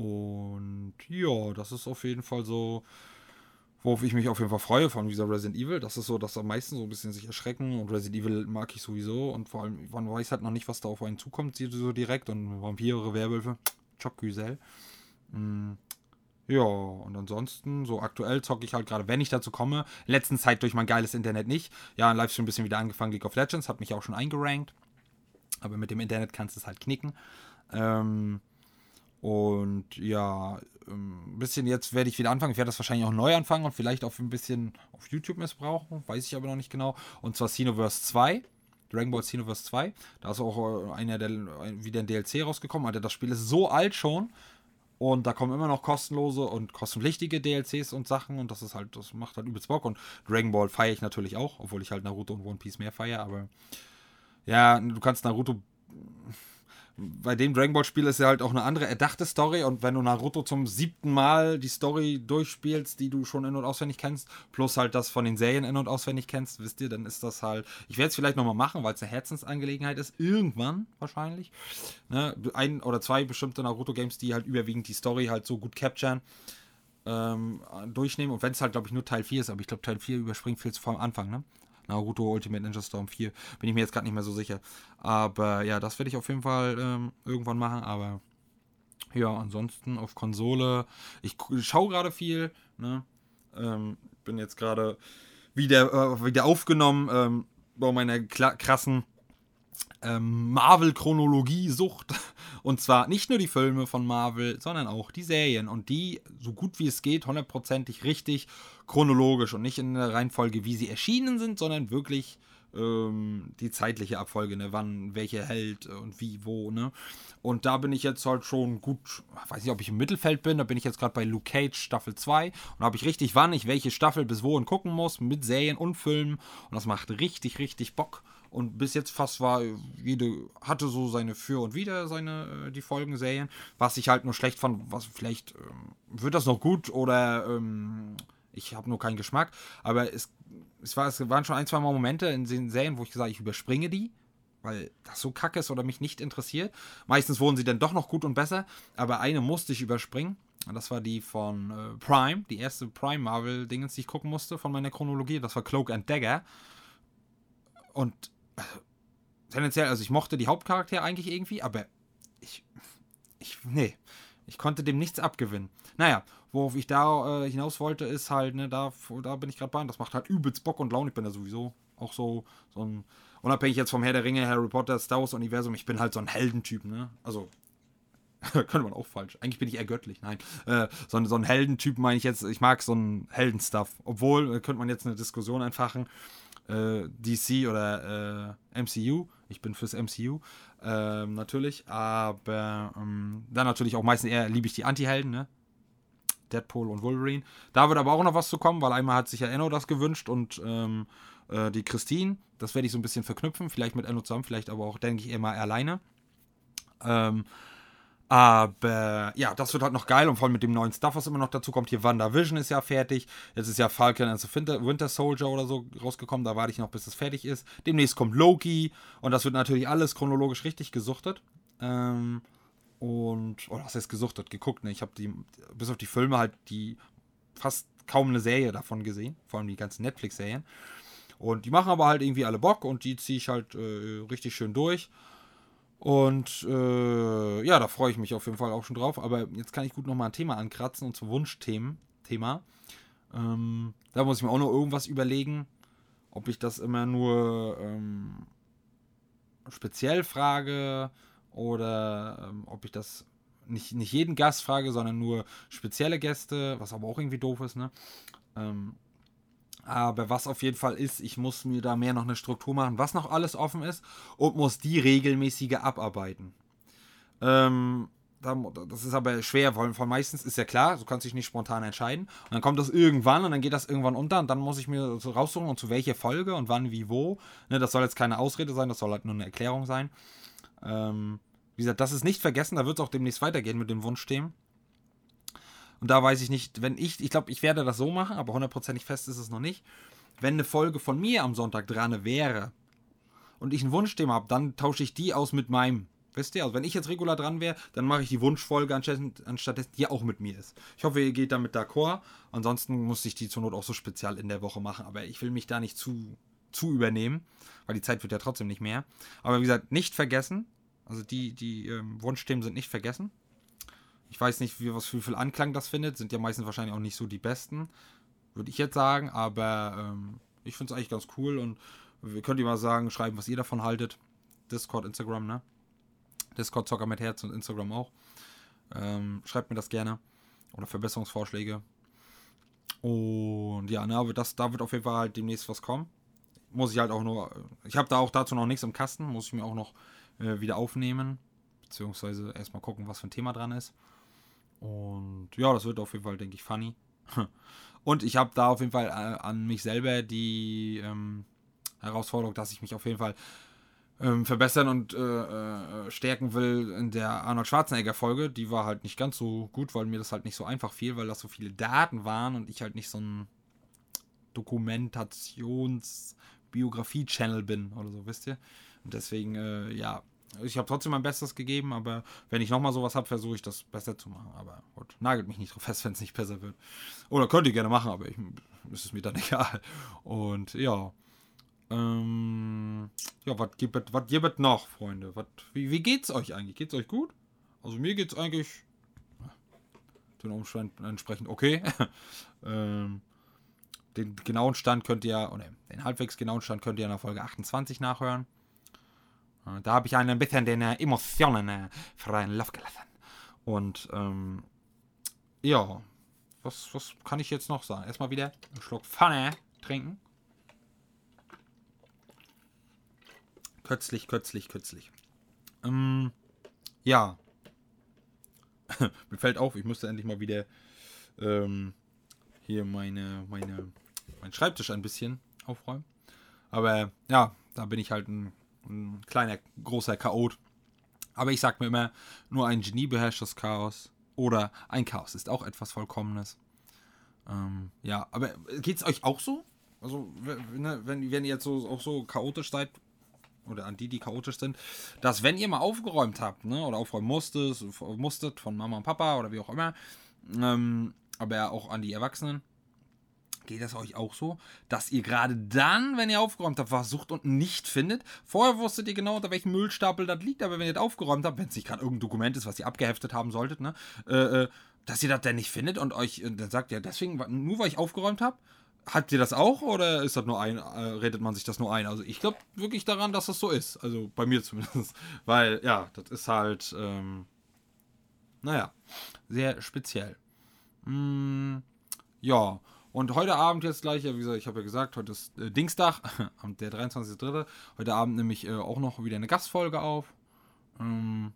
Und ja, das ist auf jeden Fall so, worauf ich mich auf jeden Fall freue von dieser Resident Evil. Das ist so, dass am meisten so ein bisschen sich erschrecken. Und Resident Evil mag ich sowieso. Und vor allem, man weiß halt noch nicht, was da auf einen zukommt, so direkt. Und Vampire, Werwölfe, Chokgüsel. Mm. Ja, und ansonsten, so aktuell zocke ich halt gerade, wenn ich dazu komme. In letzter Zeit durch mein geiles Internet nicht. Ja, in Livestream ein bisschen wieder angefangen, League of Legends, hat mich auch schon eingerankt. Aber mit dem Internet kannst du es halt knicken. Ähm, und ja, ein ähm, bisschen jetzt werde ich wieder anfangen. Ich werde das wahrscheinlich auch neu anfangen und vielleicht auch ein bisschen auf YouTube missbrauchen. Weiß ich aber noch nicht genau. Und zwar Xenoverse 2. Dragon Ball Xenoverse 2. Da ist auch äh, einer der, wieder ein DLC rausgekommen. Alter, das Spiel ist so alt schon. Und da kommen immer noch kostenlose und kostenpflichtige DLCs und Sachen. Und das ist halt, das macht halt übelst Bock. Und Dragon Ball feiere ich natürlich auch, obwohl ich halt Naruto und One Piece mehr feiere. Aber ja, du kannst Naruto bei dem Dragon Ball Spiel ist ja halt auch eine andere erdachte Story und wenn du Naruto zum siebten Mal die Story durchspielst, die du schon in- und auswendig kennst, plus halt das von den Serien in- und auswendig kennst, wisst ihr, dann ist das halt, ich werde es vielleicht nochmal machen, weil es eine Herzensangelegenheit ist, irgendwann wahrscheinlich. Ne? Ein oder zwei bestimmte Naruto-Games, die halt überwiegend die Story halt so gut capturen. Ähm, durchnehmen und wenn es halt, glaube ich, nur Teil 4 ist, aber ich glaube, Teil 4 überspringt viel zu vom Anfang, ne? Naruto Ultimate Ninja Storm 4. Bin ich mir jetzt gerade nicht mehr so sicher. Aber ja, das werde ich auf jeden Fall ähm, irgendwann machen. Aber ja, ansonsten auf Konsole. Ich schaue gerade viel. Ne? Ähm, bin jetzt gerade wieder, äh, wieder aufgenommen ähm, bei meiner krassen ähm, Marvel-Chronologie-Sucht. Und zwar nicht nur die Filme von Marvel, sondern auch die Serien. Und die, so gut wie es geht, hundertprozentig richtig chronologisch und nicht in der Reihenfolge, wie sie erschienen sind, sondern wirklich ähm, die zeitliche Abfolge, ne? wann welche hält und wie, wo, ne? Und da bin ich jetzt halt schon gut, weiß nicht, ob ich im Mittelfeld bin, da bin ich jetzt gerade bei Luke Cage Staffel 2 und habe ich richtig, wann ich welche Staffel bis wohin gucken muss, mit Serien und Filmen und das macht richtig, richtig Bock. Und bis jetzt fast war, jede hatte so seine Für und Wider, seine, äh, die Folgen, Serien. Was ich halt nur schlecht fand, was vielleicht ähm, wird das noch gut oder ähm, ich habe nur keinen Geschmack. Aber es, es, war, es waren schon ein, zwei Mal Momente in den Serien, wo ich gesagt habe, ich überspringe die, weil das so kacke ist oder mich nicht interessiert. Meistens wurden sie dann doch noch gut und besser, aber eine musste ich überspringen. Das war die von äh, Prime, die erste Prime Marvel-Dingens, die ich gucken musste von meiner Chronologie. Das war Cloak and Dagger. Und tendenziell, also ich mochte die Hauptcharaktere eigentlich irgendwie, aber ich, ich, nee, ich konnte dem nichts abgewinnen. Naja, worauf ich da äh, hinaus wollte, ist halt, ne, da, da bin ich gerade bei, das macht halt übelst Bock und Laune. Ich bin da sowieso auch so, so ein, unabhängig jetzt vom Herr der Ringe, Harry Potter, Star Wars Universum, ich bin halt so ein Heldentyp, ne, also könnte man auch falsch. Eigentlich bin ich eher göttlich. Nein. Äh, so, so ein Heldentyp meine ich jetzt. Ich mag so ein Heldenstuff. Obwohl, äh, könnte man jetzt eine Diskussion entfachen äh, DC oder äh, MCU. Ich bin fürs MCU äh, natürlich, aber ähm, dann natürlich auch meistens eher liebe ich die Anti-Helden, ne? Deadpool und Wolverine. Da wird aber auch noch was zu kommen, weil einmal hat sich ja Enno das gewünscht und ähm, äh, die Christine. Das werde ich so ein bisschen verknüpfen, vielleicht mit Enno zusammen, vielleicht aber auch, denke ich, immer alleine. Ähm, Aber ja, das wird halt noch geil und vor allem mit dem neuen Stuff, was immer noch dazu kommt. Hier WandaVision ist ja fertig. Jetzt ist ja Falcon and the Winter Soldier oder so rausgekommen. Da warte ich noch, bis das fertig ist. Demnächst kommt Loki und das wird natürlich alles chronologisch richtig gesuchtet. Ähm, und, oder was heißt gesuchtet? Geguckt, ne? Ich habe die, bis auf die Filme halt die fast kaum eine Serie davon gesehen. Vor allem die ganzen Netflix-Serien. Und die machen aber halt irgendwie alle Bock und die ziehe ich halt äh, richtig schön durch. Und äh, ja, da freue ich mich auf jeden Fall auch schon drauf. Aber jetzt kann ich gut nochmal ein Thema ankratzen und zum Wunschthemen. Thema. Ähm, da muss ich mir auch noch irgendwas überlegen, ob ich das immer nur ähm, speziell frage oder ähm, ob ich das nicht, nicht jeden Gast frage, sondern nur spezielle Gäste, was aber auch irgendwie doof ist, ne? Aber was auf jeden Fall ist, ich muss mir da mehr noch eine Struktur machen, was noch alles offen ist und muss die regelmäßige abarbeiten. Ähm, das ist aber schwer, weil von meistens ist ja klar, du kannst dich nicht spontan entscheiden. Und dann kommt das irgendwann und dann geht das irgendwann unter und dann muss ich mir so raussuchen und zu welcher Folge und wann, wie, wo. Ne, das soll jetzt keine Ausrede sein, das soll halt nur eine Erklärung sein. Ähm, wie gesagt, das ist nicht vergessen, da wird es auch demnächst weitergehen mit dem Wunschthemen. Und da weiß ich nicht, wenn ich, ich glaube, ich werde das so machen, aber hundertprozentig fest ist es noch nicht. Wenn eine Folge von mir am Sonntag dran wäre und ich ein Wunschthema habe, dann tausche ich die aus mit meinem. Wisst ihr? Also wenn ich jetzt regular dran wäre, dann mache ich die Wunschfolge anstatt die auch mit mir ist. Ich hoffe, ihr geht damit d'accord. Ansonsten muss ich die zur Not auch so spezial in der Woche machen. Aber ich will mich da nicht zu, zu übernehmen, weil die Zeit wird ja trotzdem nicht mehr. Aber wie gesagt, nicht vergessen. Also die, die ähm, Wunschthemen sind nicht vergessen. Ich weiß nicht, wie, was für viel Anklang das findet. Sind ja meistens wahrscheinlich auch nicht so die besten, würde ich jetzt sagen. Aber ähm, ich finde es eigentlich ganz cool und wir könnt ihr mal sagen, schreiben, was ihr davon haltet. Discord, Instagram, ne? Discord Zocker mit Herz und Instagram auch. Ähm, schreibt mir das gerne. Oder Verbesserungsvorschläge. Und ja, ne, das, da wird auf jeden Fall halt demnächst was kommen. Muss ich halt auch nur. Ich habe da auch dazu noch nichts im Kasten. Muss ich mir auch noch äh, wieder aufnehmen. Beziehungsweise erstmal gucken, was für ein Thema dran ist. Und ja, das wird auf jeden Fall, denke ich, funny. Und ich habe da auf jeden Fall äh, an mich selber die ähm, Herausforderung, dass ich mich auf jeden Fall ähm, verbessern und äh, äh, stärken will in der Arnold Schwarzenegger-Folge. Die war halt nicht ganz so gut, weil mir das halt nicht so einfach fiel, weil das so viele Daten waren und ich halt nicht so ein Dokumentations-Biografie-Channel bin oder so, wisst ihr? Und deswegen, äh, ja, ich habe trotzdem mein Bestes gegeben, aber wenn ich nochmal sowas habe, versuche ich das besser zu machen. Aber gut, nagelt mich nicht drauf fest, wenn es nicht besser wird. Oder könnt ihr gerne machen, aber ich, ist es mir dann egal. Und ja. Ähm, ja, was gibt es noch, Freunde? Wat, wie, wie geht's euch eigentlich? Geht's euch gut? Also mir geht's eigentlich den Umständen entsprechend okay. ähm, den genauen Stand könnt ihr, oder den halbwegs genauen Stand könnt ihr in der Folge 28 nachhören. Da habe ich ein bisschen den Emotionen äh, freien Lauf gelassen. Und ähm, ja, was, was kann ich jetzt noch sagen? Erstmal wieder einen Schluck Pfanne trinken. Kötzlich, kötzlich, kötzlich. Ähm, ja. Mir fällt auf, ich müsste endlich mal wieder ähm, hier meine, meine, meinen Schreibtisch ein bisschen aufräumen. Aber ja, da bin ich halt ein ein kleiner, großer Chaot. Aber ich sag mir immer, nur ein Genie beherrscht das Chaos. Oder ein Chaos ist auch etwas Vollkommenes. Ähm, ja, aber geht's euch auch so? Also, ne, wenn, wenn ihr jetzt so, auch so chaotisch seid, oder an die, die chaotisch sind, dass wenn ihr mal aufgeräumt habt, ne, oder aufräumen musstet, musstet von Mama und Papa oder wie auch immer, ähm, aber auch an die Erwachsenen, Geht das euch auch so, dass ihr gerade dann, wenn ihr aufgeräumt habt, was sucht und nicht findet? Vorher wusstet ihr genau, unter welchem Müllstapel das liegt, aber wenn ihr das aufgeräumt habt, wenn es nicht gerade irgendein Dokument ist, was ihr abgeheftet haben solltet, ne, äh, äh dass ihr das dann nicht findet und euch äh, dann sagt, ja, deswegen, nur weil ich aufgeräumt habe, Habt ihr das auch oder ist das nur ein, äh, redet man sich das nur ein? Also ich glaube wirklich daran, dass das so ist. Also bei mir zumindest. Weil, ja, das ist halt, ähm, naja, sehr speziell. Mm, ja, und heute Abend jetzt gleich, wie gesagt, ich habe ja gesagt, heute ist äh, Dingstag, der 23.3. Heute Abend nehme ich äh, auch noch wieder eine Gastfolge auf. Ähm,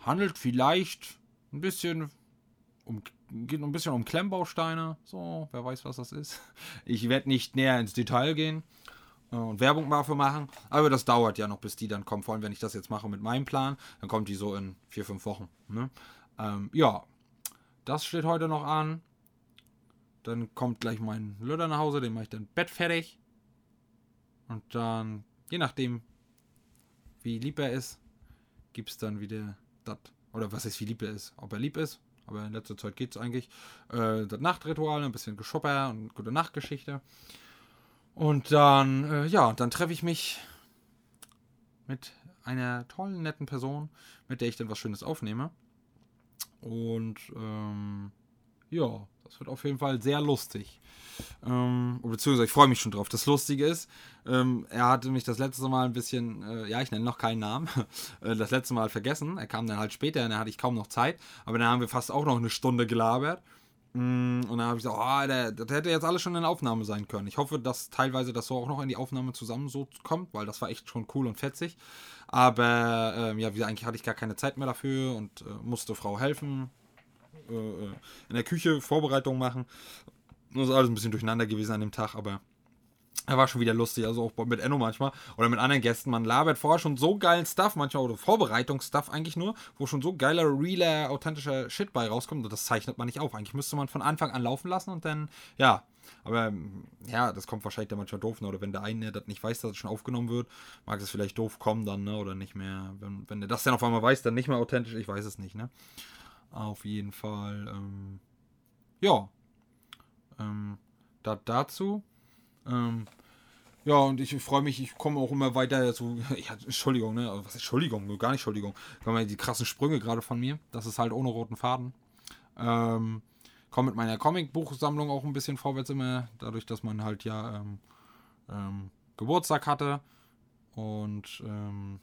handelt vielleicht ein bisschen um, geht ein bisschen um Klemmbausteine. So, wer weiß, was das ist. Ich werde nicht näher ins Detail gehen. äh, und Werbung dafür machen. Aber das dauert ja noch, bis die dann kommen. Vor allem, wenn ich das jetzt mache mit meinem Plan, dann kommt die so in vier, fünf Wochen. Ne? Ähm, ja, das steht heute noch an. Dann kommt gleich mein Löder nach Hause, den mache ich dann Bett fertig. Und dann, je nachdem, wie lieb er ist, gibt es dann wieder das. Oder was ist, wie lieb er ist. Ob er lieb ist, aber in letzter Zeit geht es eigentlich. Äh, das Nachtritual, ein bisschen Geschopper und gute Nachtgeschichte. Und dann, äh, ja, dann treffe ich mich mit einer tollen, netten Person, mit der ich dann was Schönes aufnehme. Und ähm, ja, das wird auf jeden Fall sehr lustig. Ähm, beziehungsweise ich freue mich schon drauf. Das Lustige ist, ähm, er hatte mich das letzte Mal ein bisschen, äh, ja, ich nenne noch keinen Namen, äh, das letzte Mal vergessen. Er kam dann halt später und da hatte ich kaum noch Zeit. Aber dann haben wir fast auch noch eine Stunde gelabert. Mm, und dann habe ich gesagt, oh, der, das hätte jetzt alles schon in Aufnahme sein können. Ich hoffe, dass teilweise das so auch noch in die Aufnahme zusammen so kommt, weil das war echt schon cool und fetzig. Aber ähm, ja, wie eigentlich hatte ich gar keine Zeit mehr dafür und äh, musste Frau helfen, äh, in der Küche Vorbereitungen machen. Das ist alles ein bisschen durcheinander gewesen an dem Tag, aber er war schon wieder lustig, also auch mit Enno manchmal oder mit anderen Gästen. Man labert vorher schon so geilen Stuff, manchmal oder Vorbereitungsstuff eigentlich nur, wo schon so geiler, realer, authentischer Shit bei rauskommt und das zeichnet man nicht auf. Eigentlich müsste man von Anfang an laufen lassen und dann, ja. Aber ja, das kommt wahrscheinlich dann manchmal doof, ne? oder wenn der eine das nicht weiß, dass es schon aufgenommen wird, mag es vielleicht doof kommen dann, ne? oder nicht mehr. Wenn, wenn der das dann auf einmal weiß, dann nicht mehr authentisch, ich weiß es nicht, ne? Auf jeden Fall, ähm, ja. Ähm, da, dazu. Ähm, ja, und ich freue mich, ich komme auch immer weiter zu. Ja, Entschuldigung, ne? Was ist Entschuldigung? Gar nicht Entschuldigung. Die krassen Sprünge gerade von mir. Das ist halt ohne roten Faden. Ähm, komme mit meiner Comicbuchsammlung auch ein bisschen vorwärts immer, dadurch, dass man halt ja ähm, ähm, Geburtstag hatte und ähm,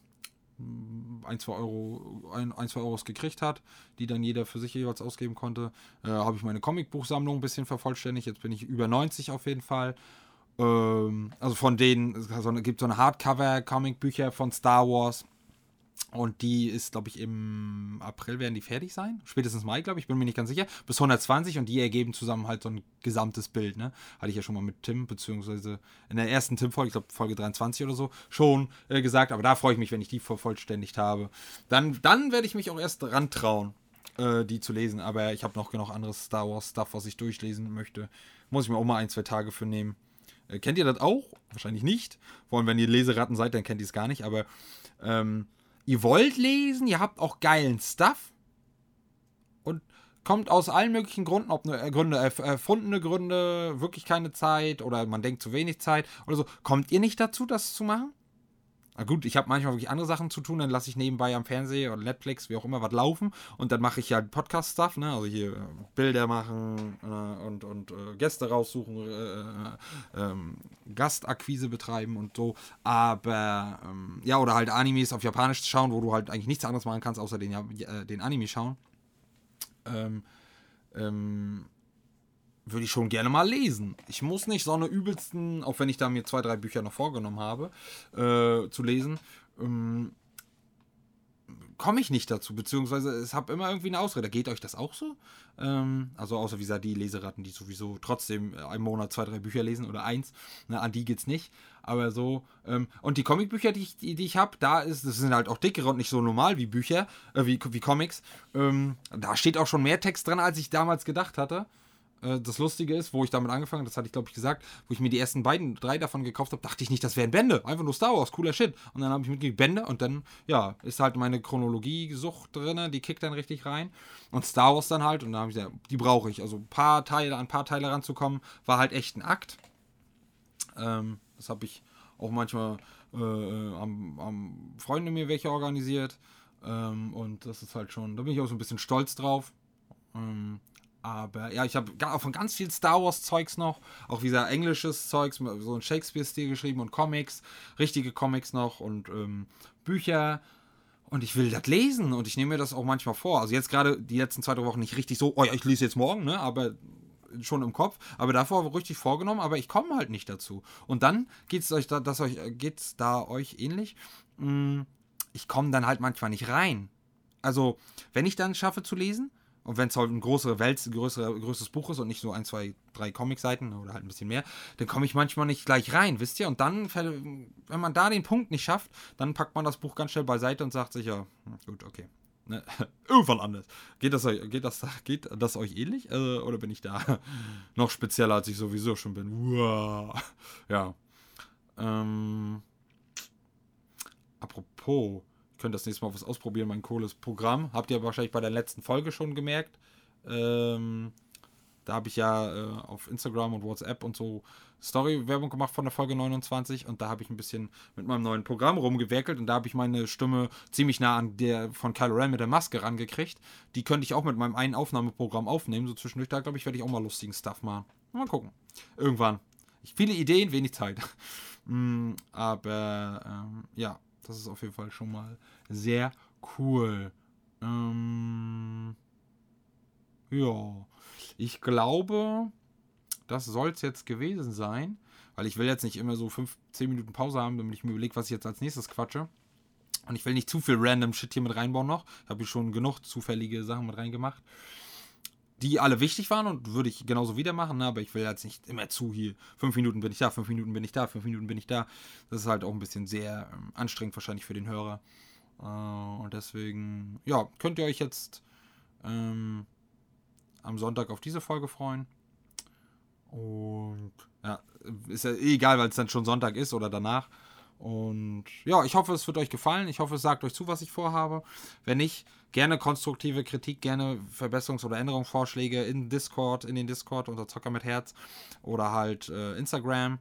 ein, zwei Euro, ein, ein, zwei Euros gekriegt hat, die dann jeder für sich jeweils ausgeben konnte, äh, habe ich meine Comicbuchsammlung ein bisschen vervollständigt. Jetzt bin ich über 90 auf jeden Fall ähm, also von denen, es gibt so eine Hardcover-Comic-Bücher von Star Wars. Und die ist, glaube ich, im April werden die fertig sein. Spätestens Mai, glaube ich, bin mir nicht ganz sicher. Bis 120 und die ergeben zusammen halt so ein gesamtes Bild, ne? Hatte ich ja schon mal mit Tim, beziehungsweise in der ersten Tim-Folge, ich glaube Folge 23 oder so, schon äh, gesagt. Aber da freue ich mich, wenn ich die vervollständigt habe. Dann, dann werde ich mich auch erst rantrauen, äh, die zu lesen. Aber ich habe noch genug anderes Star Wars-Stuff, was ich durchlesen möchte. Muss ich mir auch mal ein, zwei Tage für nehmen. Äh, kennt ihr das auch? Wahrscheinlich nicht. Vor allem, wenn ihr Leseratten seid, dann kennt ihr es gar nicht. Aber ähm, ihr wollt lesen, ihr habt auch geilen Stuff und kommt aus allen möglichen Gründen, ob eine äh, Gründe, erfundene Gründe, wirklich keine Zeit oder man denkt zu wenig Zeit oder so, kommt ihr nicht dazu, das zu machen? Na gut, ich habe manchmal wirklich andere Sachen zu tun, dann lasse ich nebenbei am Fernseher oder Netflix, wie auch immer, was laufen und dann mache ich ja Podcast-Stuff, ne? Also hier äh, Bilder machen äh, und, und äh, Gäste raussuchen, äh, äh, ähm, Gastakquise betreiben und so. Aber ähm, ja, oder halt Animes auf Japanisch schauen, wo du halt eigentlich nichts anderes machen kannst, außer den, den Anime schauen. Ähm, ähm, würde ich schon gerne mal lesen. Ich muss nicht so eine übelsten, auch wenn ich da mir zwei, drei Bücher noch vorgenommen habe, äh, zu lesen, ähm, komme ich nicht dazu, beziehungsweise es habe immer irgendwie eine Ausrede. Geht euch das auch so? Ähm, also außer wie gesagt, die Leseratten, die sowieso trotzdem einen Monat zwei, drei Bücher lesen oder eins, ne, an die geht's nicht. Aber so, ähm, und die Comicbücher, die ich, die, die ich habe, da ist, das sind halt auch dickere und nicht so normal wie Bücher, äh, wie, wie Comics. Ähm, da steht auch schon mehr Text drin, als ich damals gedacht hatte. Äh, das Lustige ist, wo ich damit angefangen habe, das hatte ich glaube ich gesagt, wo ich mir die ersten beiden, drei davon gekauft habe, dachte ich nicht, das wären Bände. Einfach nur Star Wars, cooler Shit. Und dann habe ich mitgekriegt, Bände und dann, ja, ist halt meine Chronologie-Sucht drin, die kickt dann richtig rein. Und Star Wars dann halt, und dann habe ich gesagt, die brauche ich. Also ein paar Teile, an ein paar Teile ranzukommen, war halt echt ein Akt. Ähm, das habe ich auch manchmal äh, am, am Freunde mir welche organisiert. Ähm, und das ist halt schon, da bin ich auch so ein bisschen stolz drauf. Ähm, aber ja, ich habe auch von ganz viel Star Wars Zeugs noch, auch wieder englisches Zeugs, so ein Shakespeare-Stil geschrieben und Comics, richtige Comics noch und ähm, Bücher. Und ich will das lesen und ich nehme mir das auch manchmal vor. Also jetzt gerade die letzten zwei, drei Wochen nicht richtig so, oh ja, ich lese jetzt morgen, ne? Aber schon im Kopf, aber davor richtig vorgenommen, aber ich komme halt nicht dazu. Und dann geht es euch da, euch, geht's da euch ähnlich. Hm, ich komme dann halt manchmal nicht rein. Also, wenn ich dann schaffe zu lesen, und wenn es halt ein größere Welt, größere, größeres Buch ist und nicht so ein, zwei, drei Comicseiten oder halt ein bisschen mehr, dann komme ich manchmal nicht gleich rein, wisst ihr? Und dann, wenn man da den Punkt nicht schafft, dann packt man das Buch ganz schnell beiseite und sagt sich, ja, hm, gut, okay. Ne? Irgendwann anders. Geht das, geht, das, geht das euch ähnlich? Äh, oder bin ich da noch spezieller, als ich sowieso schon bin? Uah. Ja. Ähm, apropos, ich könnte das nächste Mal was ausprobieren, mein cooles Programm. Habt ihr wahrscheinlich bei der letzten Folge schon gemerkt. Ähm, da habe ich ja äh, auf Instagram und WhatsApp und so Story-Werbung gemacht von der Folge 29 und da habe ich ein bisschen mit meinem neuen Programm rumgewerkelt und da habe ich meine Stimme ziemlich nah an der von Kylo Ren mit der Maske rangekriegt. Die könnte ich auch mit meinem einen Aufnahmeprogramm aufnehmen, so zwischendurch. Da glaube ich, werde ich auch mal lustigen Stuff machen. Mal gucken. Irgendwann. Ich, viele Ideen, wenig Zeit. mm, aber ähm, ja, das ist auf jeden Fall schon mal sehr cool. Ähm, ja, ich glaube, das soll es jetzt gewesen sein. Weil ich will jetzt nicht immer so 5, 10 Minuten Pause haben, damit ich mir überlege, was ich jetzt als nächstes quatsche. Und ich will nicht zu viel random Shit hier mit reinbauen noch. Ich habe hier schon genug zufällige Sachen mit reingemacht. Die alle wichtig waren und würde ich genauso wieder machen, ne? aber ich will jetzt nicht immer zu hier. Fünf Minuten bin ich da, fünf Minuten bin ich da, fünf Minuten bin ich da. Das ist halt auch ein bisschen sehr ähm, anstrengend wahrscheinlich für den Hörer. Äh, und deswegen, ja, könnt ihr euch jetzt ähm, am Sonntag auf diese Folge freuen. Und ja, ist ja eh egal, weil es dann schon Sonntag ist oder danach. Und ja, ich hoffe, es wird euch gefallen. Ich hoffe, es sagt euch zu, was ich vorhabe. Wenn nicht, gerne konstruktive Kritik, gerne Verbesserungs- oder Änderungsvorschläge in Discord, in den Discord unter Zocker mit Herz oder halt äh, Instagram.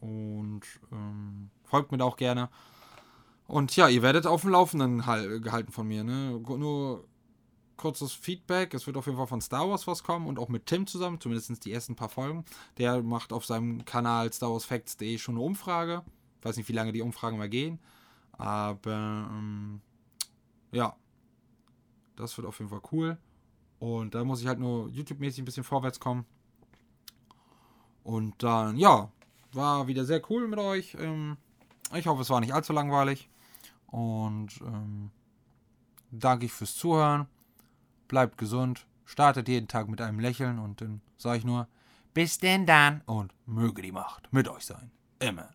Und ähm, folgt mir da auch gerne. Und ja, ihr werdet auf dem Laufenden gehalten von mir. Ne? Nur kurzes Feedback. Es wird auf jeden Fall von Star Wars was kommen und auch mit Tim zusammen, zumindest die ersten paar Folgen. Der macht auf seinem Kanal StarWarsFacts.de schon eine Umfrage. Ich weiß nicht, wie lange die Umfragen mal gehen. Aber ähm, ja, das wird auf jeden Fall cool. Und da muss ich halt nur YouTube-mäßig ein bisschen vorwärts kommen. Und dann, ja, war wieder sehr cool mit euch. Ähm, ich hoffe, es war nicht allzu langweilig. Und ähm, danke ich fürs Zuhören bleibt gesund, startet jeden Tag mit einem Lächeln und dann sage ich nur, bis denn dann und möge die Macht mit euch sein. Immer.